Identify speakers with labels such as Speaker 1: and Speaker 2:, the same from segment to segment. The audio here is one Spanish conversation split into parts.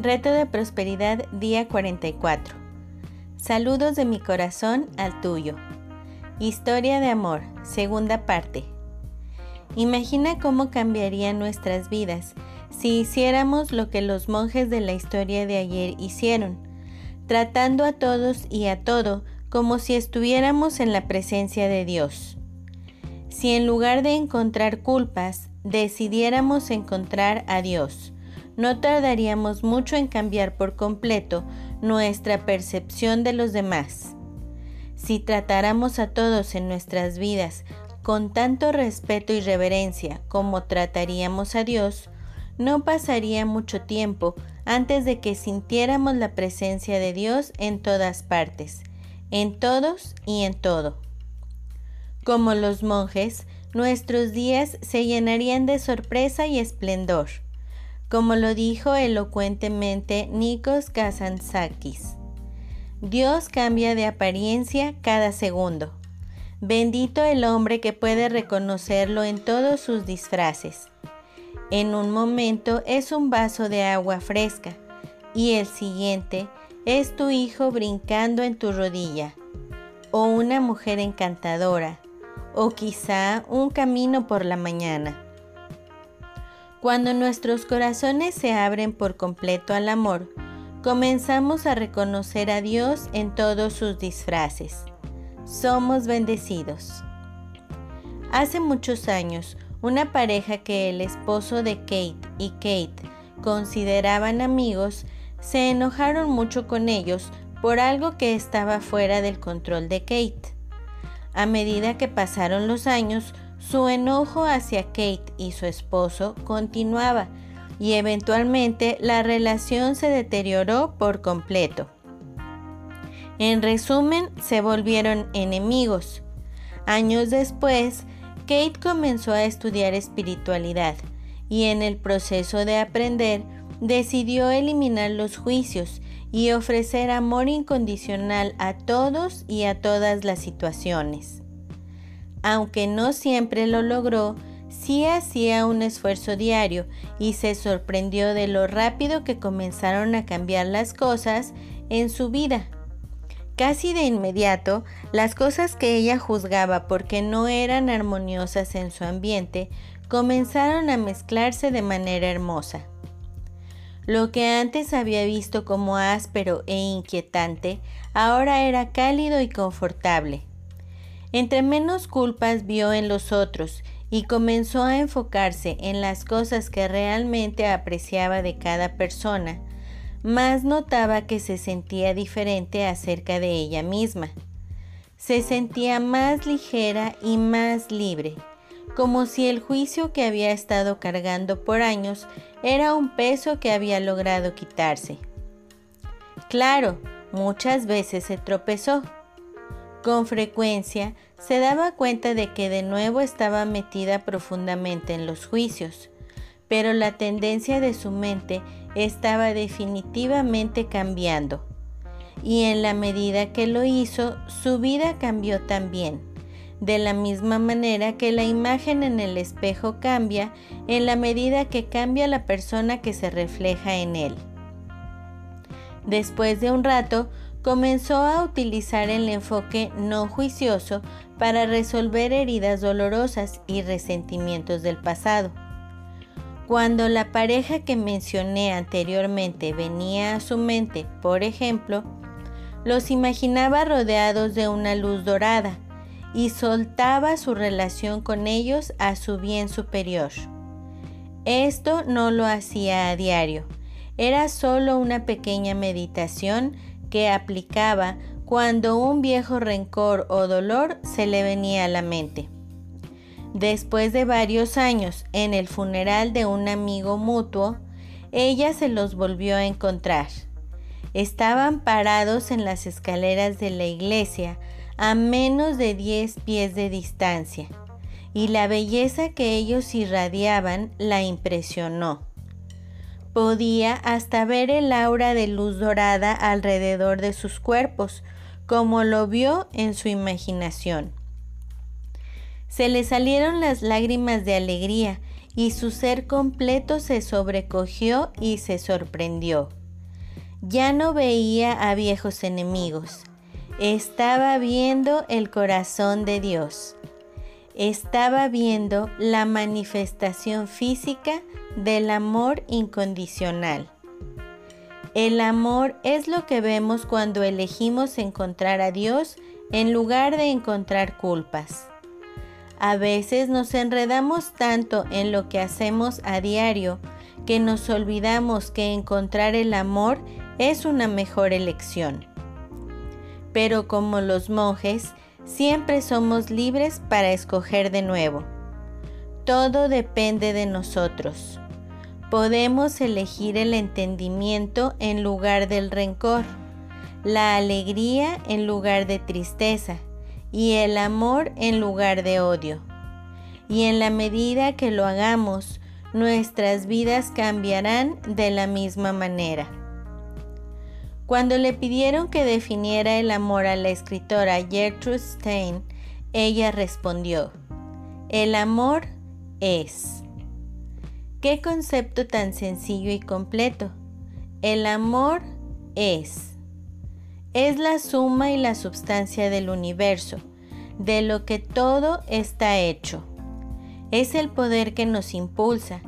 Speaker 1: Reto de Prosperidad día 44. Saludos de mi corazón al tuyo. Historia de amor, segunda parte. Imagina cómo cambiarían nuestras vidas si hiciéramos lo que los monjes de la historia de ayer hicieron, tratando a todos y a todo como si estuviéramos en la presencia de Dios. Si en lugar de encontrar culpas, decidiéramos encontrar a Dios, no tardaríamos mucho en cambiar por completo nuestra percepción de los demás. Si tratáramos a todos en nuestras vidas con tanto respeto y reverencia como trataríamos a Dios, no pasaría mucho tiempo antes de que sintiéramos la presencia de Dios en todas partes, en todos y en todo. Como los monjes, nuestros días se llenarían de sorpresa y esplendor como lo dijo elocuentemente Nikos Kazantzakis. Dios cambia de apariencia cada segundo. Bendito el hombre que puede reconocerlo en todos sus disfraces. En un momento es un vaso de agua fresca y el siguiente es tu hijo brincando en tu rodilla, o una mujer encantadora, o quizá un camino por la mañana. Cuando nuestros corazones se abren por completo al amor, comenzamos a reconocer a Dios en todos sus disfraces. Somos bendecidos. Hace muchos años, una pareja que el esposo de Kate y Kate consideraban amigos, se enojaron mucho con ellos por algo que estaba fuera del control de Kate. A medida que pasaron los años, su enojo hacia Kate y su esposo continuaba y eventualmente la relación se deterioró por completo. En resumen, se volvieron enemigos. Años después, Kate comenzó a estudiar espiritualidad y en el proceso de aprender decidió eliminar los juicios y ofrecer amor incondicional a todos y a todas las situaciones. Aunque no siempre lo logró, sí hacía un esfuerzo diario y se sorprendió de lo rápido que comenzaron a cambiar las cosas en su vida. Casi de inmediato, las cosas que ella juzgaba porque no eran armoniosas en su ambiente comenzaron a mezclarse de manera hermosa. Lo que antes había visto como áspero e inquietante, ahora era cálido y confortable. Entre menos culpas vio en los otros y comenzó a enfocarse en las cosas que realmente apreciaba de cada persona, más notaba que se sentía diferente acerca de ella misma. Se sentía más ligera y más libre, como si el juicio que había estado cargando por años era un peso que había logrado quitarse. Claro, muchas veces se tropezó con frecuencia se daba cuenta de que de nuevo estaba metida profundamente en los juicios, pero la tendencia de su mente estaba definitivamente cambiando. Y en la medida que lo hizo, su vida cambió también, de la misma manera que la imagen en el espejo cambia en la medida que cambia la persona que se refleja en él. Después de un rato, comenzó a utilizar el enfoque no juicioso para resolver heridas dolorosas y resentimientos del pasado. Cuando la pareja que mencioné anteriormente venía a su mente, por ejemplo, los imaginaba rodeados de una luz dorada y soltaba su relación con ellos a su bien superior. Esto no lo hacía a diario, era solo una pequeña meditación que aplicaba cuando un viejo rencor o dolor se le venía a la mente. Después de varios años en el funeral de un amigo mutuo, ella se los volvió a encontrar. Estaban parados en las escaleras de la iglesia a menos de 10 pies de distancia y la belleza que ellos irradiaban la impresionó. Podía hasta ver el aura de luz dorada alrededor de sus cuerpos, como lo vio en su imaginación. Se le salieron las lágrimas de alegría y su ser completo se sobrecogió y se sorprendió. Ya no veía a viejos enemigos, estaba viendo el corazón de Dios. Estaba viendo la manifestación física del amor incondicional. El amor es lo que vemos cuando elegimos encontrar a Dios en lugar de encontrar culpas. A veces nos enredamos tanto en lo que hacemos a diario que nos olvidamos que encontrar el amor es una mejor elección pero como los monjes, siempre somos libres para escoger de nuevo. Todo depende de nosotros. Podemos elegir el entendimiento en lugar del rencor, la alegría en lugar de tristeza y el amor en lugar de odio. Y en la medida que lo hagamos, nuestras vidas cambiarán de la misma manera. Cuando le pidieron que definiera el amor a la escritora Gertrude Stein, ella respondió, el amor es. Qué concepto tan sencillo y completo. El amor es. Es la suma y la substancia del universo, de lo que todo está hecho. Es el poder que nos impulsa,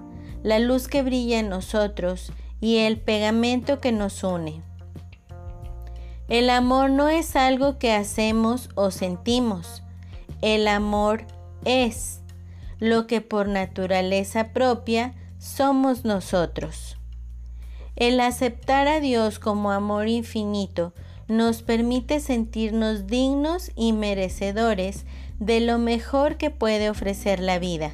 Speaker 1: la luz que brilla en nosotros y el pegamento que nos une. El amor no es algo que hacemos o sentimos. El amor es lo que por naturaleza propia somos nosotros. El aceptar a Dios como amor infinito nos permite sentirnos dignos y merecedores de lo mejor que puede ofrecer la vida.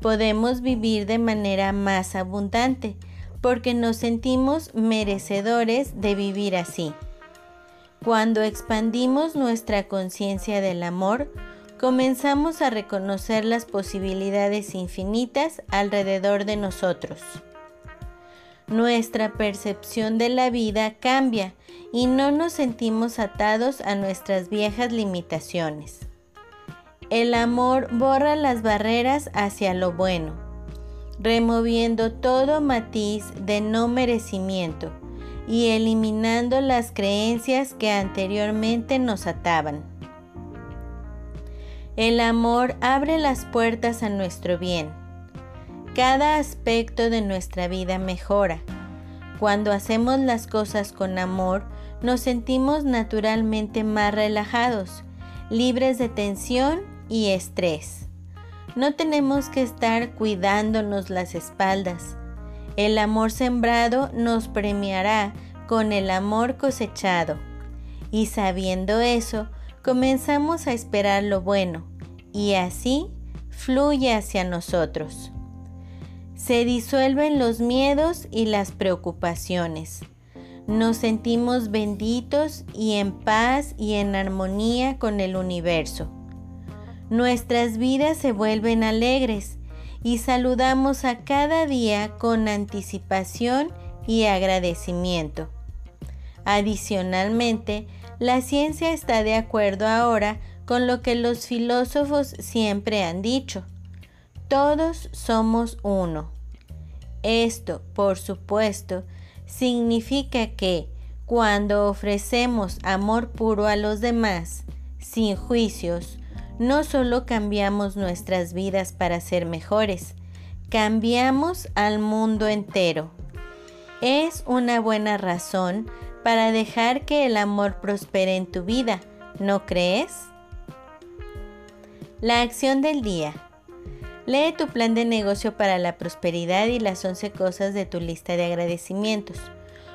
Speaker 1: Podemos vivir de manera más abundante porque nos sentimos merecedores de vivir así. Cuando expandimos nuestra conciencia del amor, comenzamos a reconocer las posibilidades infinitas alrededor de nosotros. Nuestra percepción de la vida cambia y no nos sentimos atados a nuestras viejas limitaciones. El amor borra las barreras hacia lo bueno, removiendo todo matiz de no merecimiento y eliminando las creencias que anteriormente nos ataban. El amor abre las puertas a nuestro bien. Cada aspecto de nuestra vida mejora. Cuando hacemos las cosas con amor, nos sentimos naturalmente más relajados, libres de tensión y estrés. No tenemos que estar cuidándonos las espaldas, el amor sembrado nos premiará con el amor cosechado. Y sabiendo eso, comenzamos a esperar lo bueno y así fluye hacia nosotros. Se disuelven los miedos y las preocupaciones. Nos sentimos benditos y en paz y en armonía con el universo. Nuestras vidas se vuelven alegres y saludamos a cada día con anticipación y agradecimiento. Adicionalmente, la ciencia está de acuerdo ahora con lo que los filósofos siempre han dicho. Todos somos uno. Esto, por supuesto, significa que cuando ofrecemos amor puro a los demás, sin juicios, no solo cambiamos nuestras vidas para ser mejores, cambiamos al mundo entero. Es una buena razón para dejar que el amor prospere en tu vida, ¿no crees? La acción del día. Lee tu plan de negocio para la prosperidad y las 11 cosas de tu lista de agradecimientos.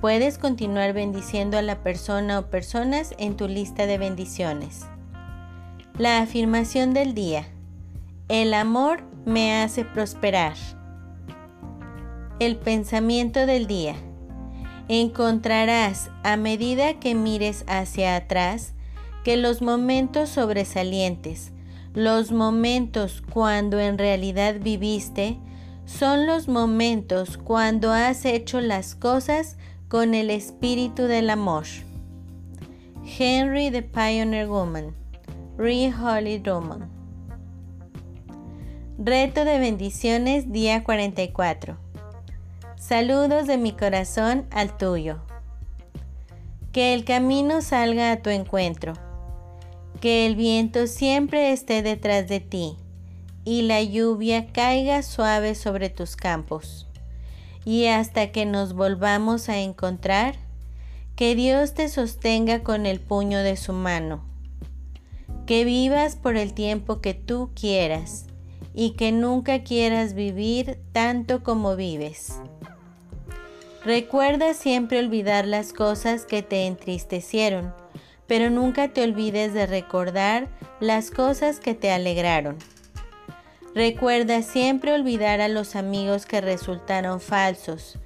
Speaker 1: Puedes continuar bendiciendo a la persona o personas en tu lista de bendiciones. La afirmación del día. El amor me hace prosperar. El pensamiento del día. Encontrarás a medida que mires hacia atrás que los momentos sobresalientes, los momentos cuando en realidad viviste, son los momentos cuando has hecho las cosas con el espíritu del amor. Henry the Pioneer Woman, Re Holly Drummond. Reto de bendiciones día 44. Saludos de mi corazón al tuyo. Que el camino salga a tu encuentro. Que el viento siempre esté detrás de ti y la lluvia caiga suave sobre tus campos. Y hasta que nos volvamos a encontrar, que Dios te sostenga con el puño de su mano. Que vivas por el tiempo que tú quieras y que nunca quieras vivir tanto como vives. Recuerda siempre olvidar las cosas que te entristecieron, pero nunca te olvides de recordar las cosas que te alegraron. Recuerda siempre olvidar a los amigos que resultaron falsos,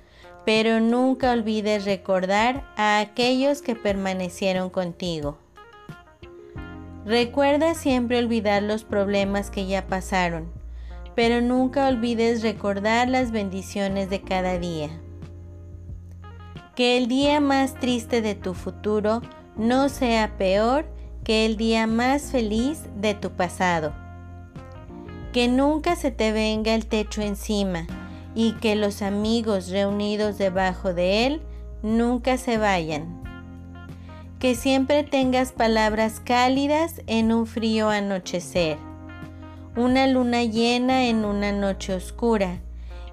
Speaker 1: pero nunca olvides recordar a aquellos que permanecieron contigo. Recuerda siempre olvidar los problemas que ya pasaron, pero nunca olvides recordar las bendiciones de cada día. Que el día más triste de tu futuro no sea peor que el día más feliz de tu pasado que nunca se te venga el techo encima y que los amigos reunidos debajo de él nunca se vayan. Que siempre tengas palabras cálidas en un frío anochecer, una luna llena en una noche oscura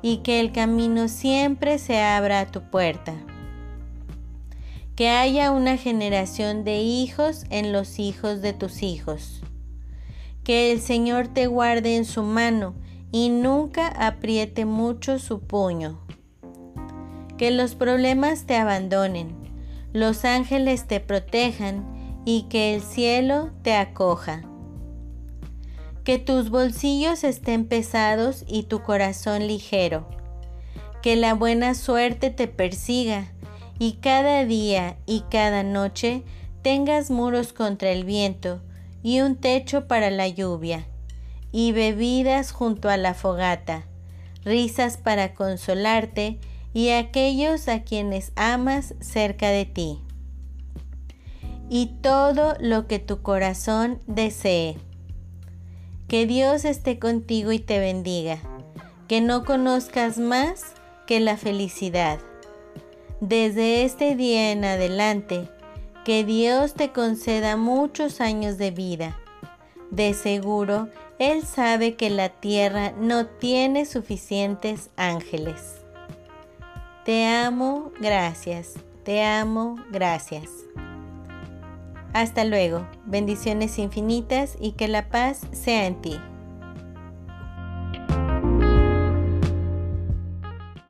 Speaker 1: y que el camino siempre se abra a tu puerta. Que haya una generación de hijos en los hijos de tus hijos que el Señor te guarde en su mano y nunca apriete mucho su puño. Que los problemas te abandonen, los ángeles te protejan y que el cielo te acoja. Que tus bolsillos estén pesados y tu corazón ligero. Que la buena suerte te persiga y cada día y cada noche tengas muros contra el viento y un techo para la lluvia, y bebidas junto a la fogata, risas para consolarte y aquellos a quienes amas cerca de ti. Y todo lo que tu corazón desee. Que Dios esté contigo y te bendiga, que no conozcas más que la felicidad. Desde este día en adelante, que Dios te conceda muchos años de vida. De seguro, Él sabe que la tierra no tiene suficientes ángeles. Te amo, gracias. Te amo, gracias. Hasta luego. Bendiciones infinitas y que la paz sea en ti.